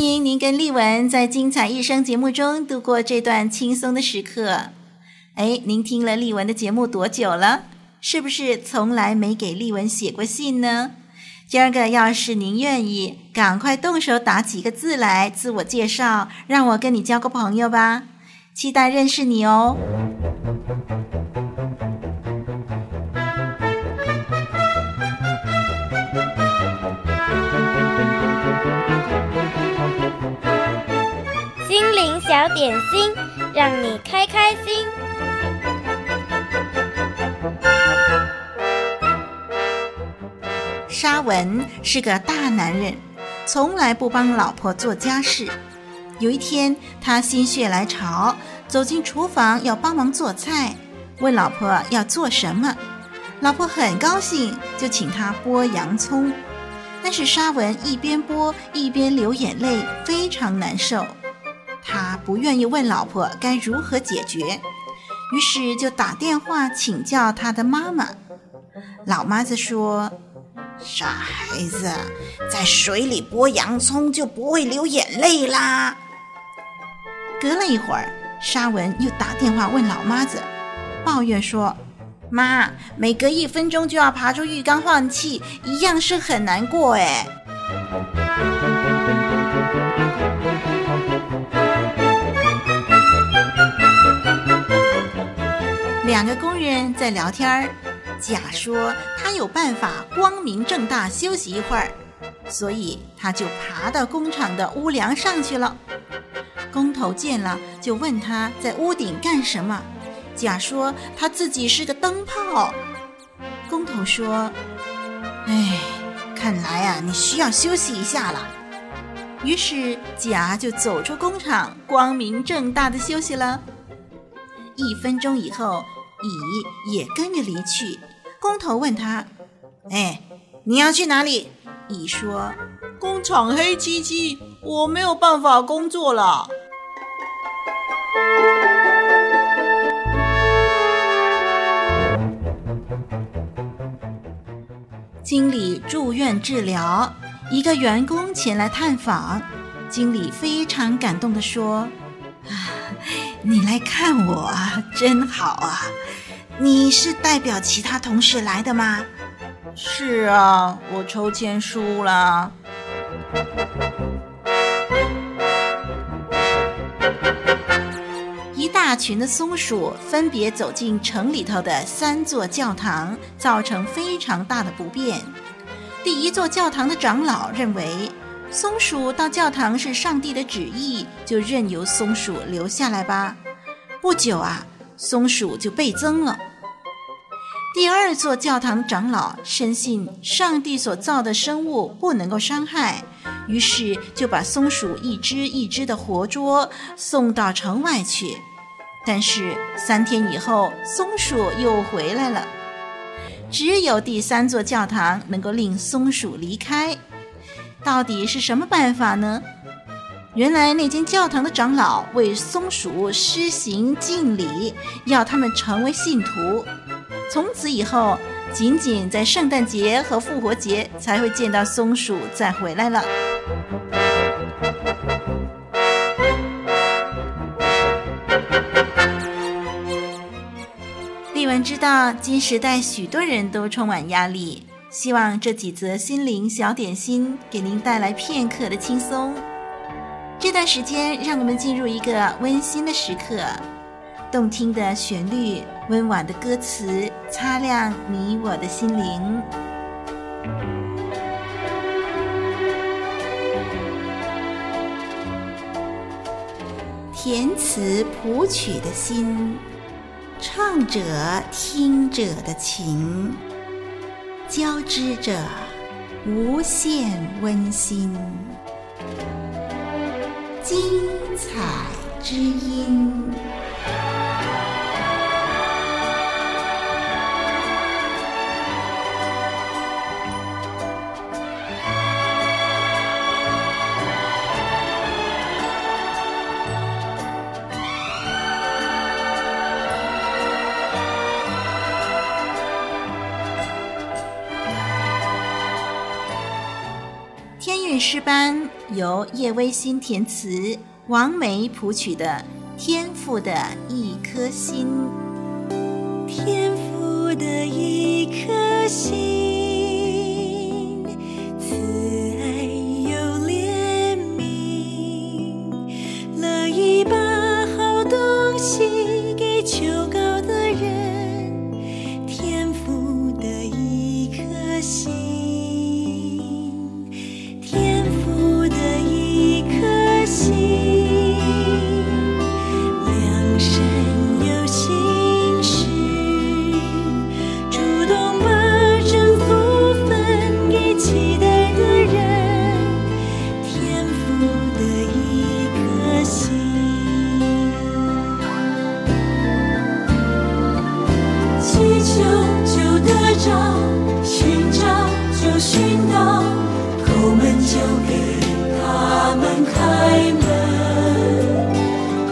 欢迎您跟丽文在精彩一生节目中度过这段轻松的时刻。哎，您听了丽文的节目多久了？是不是从来没给丽文写过信呢？今儿个要是您愿意，赶快动手打几个字来自我介绍，让我跟你交个朋友吧。期待认识你哦。点心，让你开开心。沙文是个大男人，从来不帮老婆做家事。有一天，他心血来潮，走进厨房要帮忙做菜，问老婆要做什么。老婆很高兴，就请他剥洋葱。但是沙文一边剥一边流眼泪，非常难受。他不愿意问老婆该如何解决，于是就打电话请教他的妈妈。老妈子说：“傻孩子，在水里剥洋葱就不会流眼泪啦。”隔了一会儿，沙文又打电话问老妈子，抱怨说：“妈，每隔一分钟就要爬出浴缸换气，一样是很难过哎。”人在聊天，甲说他有办法光明正大休息一会儿，所以他就爬到工厂的屋梁上去了。工头见了，就问他在屋顶干什么。甲说他自己是个灯泡。工头说：“哎，看来啊，你需要休息一下了。”于是甲就走出工厂，光明正大的休息了。一分钟以后。乙也跟着离去。工头问他：“哎，你要去哪里？”乙说：“工厂黑漆漆，我没有办法工作了。”经理住院治疗，一个员工前来探访，经理非常感动地说。你来看我啊，真好啊！你是代表其他同事来的吗？是啊，我抽签输了。一大群的松鼠分别走进城里头的三座教堂，造成非常大的不便。第一座教堂的长老认为，松鼠到教堂是上帝的旨意，就任由松鼠留下来吧。不久啊，松鼠就倍增了。第二座教堂长老深信上帝所造的生物不能够伤害，于是就把松鼠一只一只的活捉，送到城外去。但是三天以后，松鼠又回来了。只有第三座教堂能够令松鼠离开。到底是什么办法呢？原来那间教堂的长老为松鼠施行敬礼，要他们成为信徒。从此以后，仅仅在圣诞节和复活节才会见到松鼠再回来了。丽文知道，今时代许多人都充满压力。希望这几则心灵小点心给您带来片刻的轻松。这段时间，让我们进入一个温馨的时刻。动听的旋律，温婉的歌词，擦亮你我的心灵。填词谱曲的心，唱者听者的情，交织着无限温馨，精彩之音。诗班由叶微新填词，王梅谱曲的《天赋的一颗心》。天赋的一颗心。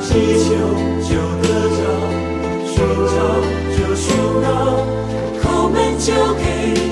祈求就得着，寻找就寻到，叩门就给。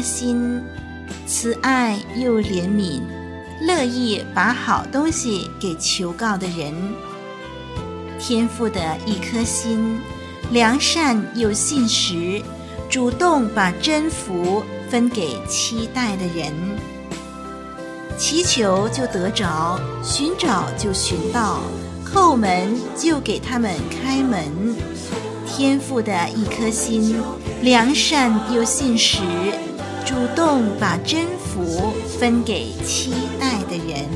心，慈爱又怜悯，乐意把好东西给求告的人。天父的一颗心，良善又信实，主动把真福分给期待的人。祈求就得着，寻找就寻到，叩门就给他们开门。天父的一颗心，良善又信实，主动把真福分给期待的人。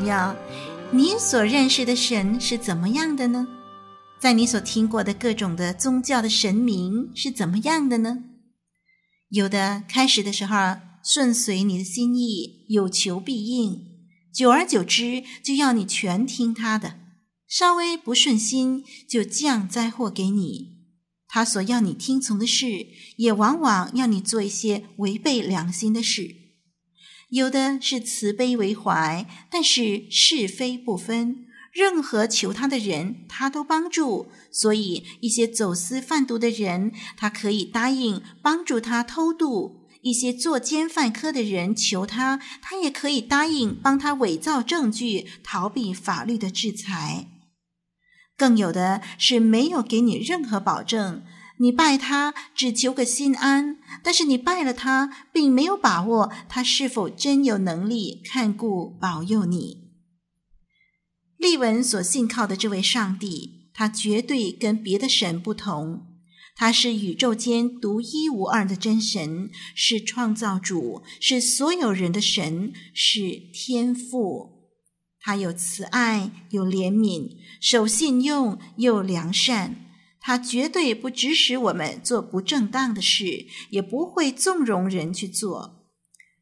朋友，你所认识的神是怎么样的呢？在你所听过的各种的宗教的神明是怎么样的呢？有的开始的时候顺随你的心意，有求必应；久而久之，就要你全听他的；稍微不顺心，就降灾祸给你。他所要你听从的事，也往往要你做一些违背良心的事。有的是慈悲为怀，但是是非不分，任何求他的人，他都帮助。所以一些走私贩毒的人，他可以答应帮助他偷渡；一些作奸犯科的人求他，他也可以答应帮他伪造证据，逃避法律的制裁。更有的是没有给你任何保证，你拜他只求个心安，但是你拜了他，并没有把握他是否真有能力看顾保佑你。丽文所信靠的这位上帝，他绝对跟别的神不同，他是宇宙间独一无二的真神，是创造主，是所有人的神，是天父。他有慈爱，有怜悯，守信用又良善。他绝对不指使我们做不正当的事，也不会纵容人去做。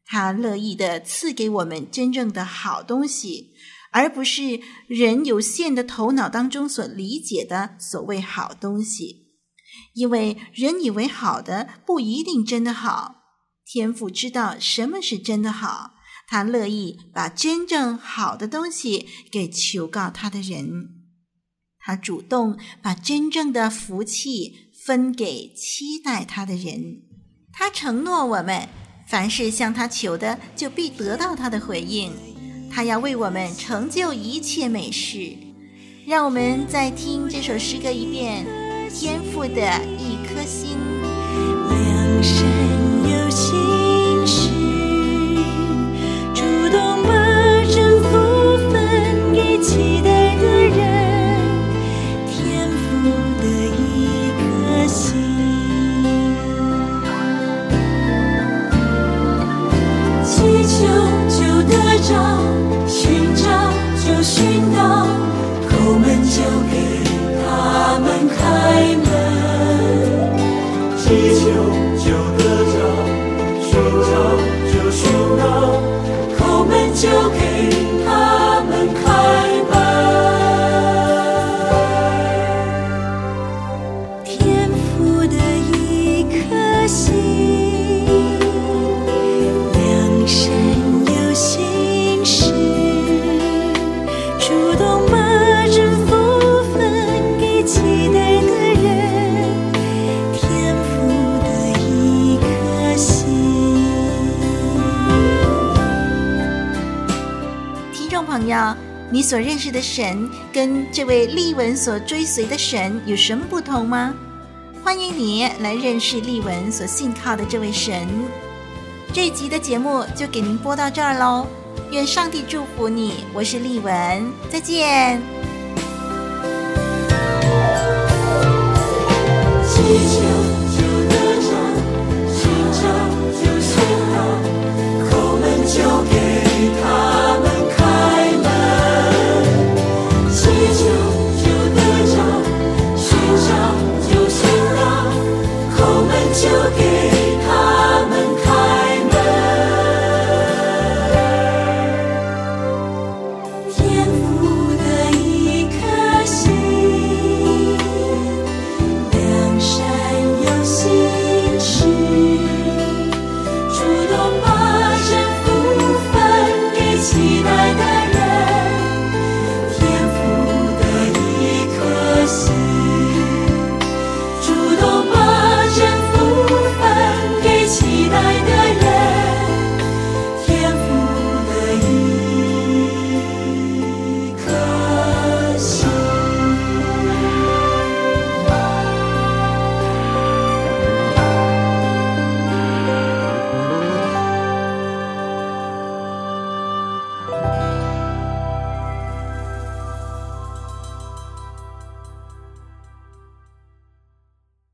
他乐意地赐给我们真正的好东西，而不是人有限的头脑当中所理解的所谓好东西。因为人以为好的不一定真的好，天父知道什么是真的好，他乐意把真正好的东西给求告他的人。他主动把真正的福气分给期待他的人。他承诺我们，凡是向他求的，就必得到他的回应。他要为我们成就一切美事。让我们再听这首诗歌一遍：天赋的一颗心，良 you 要你所认识的神跟这位丽文所追随的神有什么不同吗？欢迎你来认识丽文所信靠的这位神。这一集的节目就给您播到这儿喽，愿上帝祝福你。我是丽文，再见。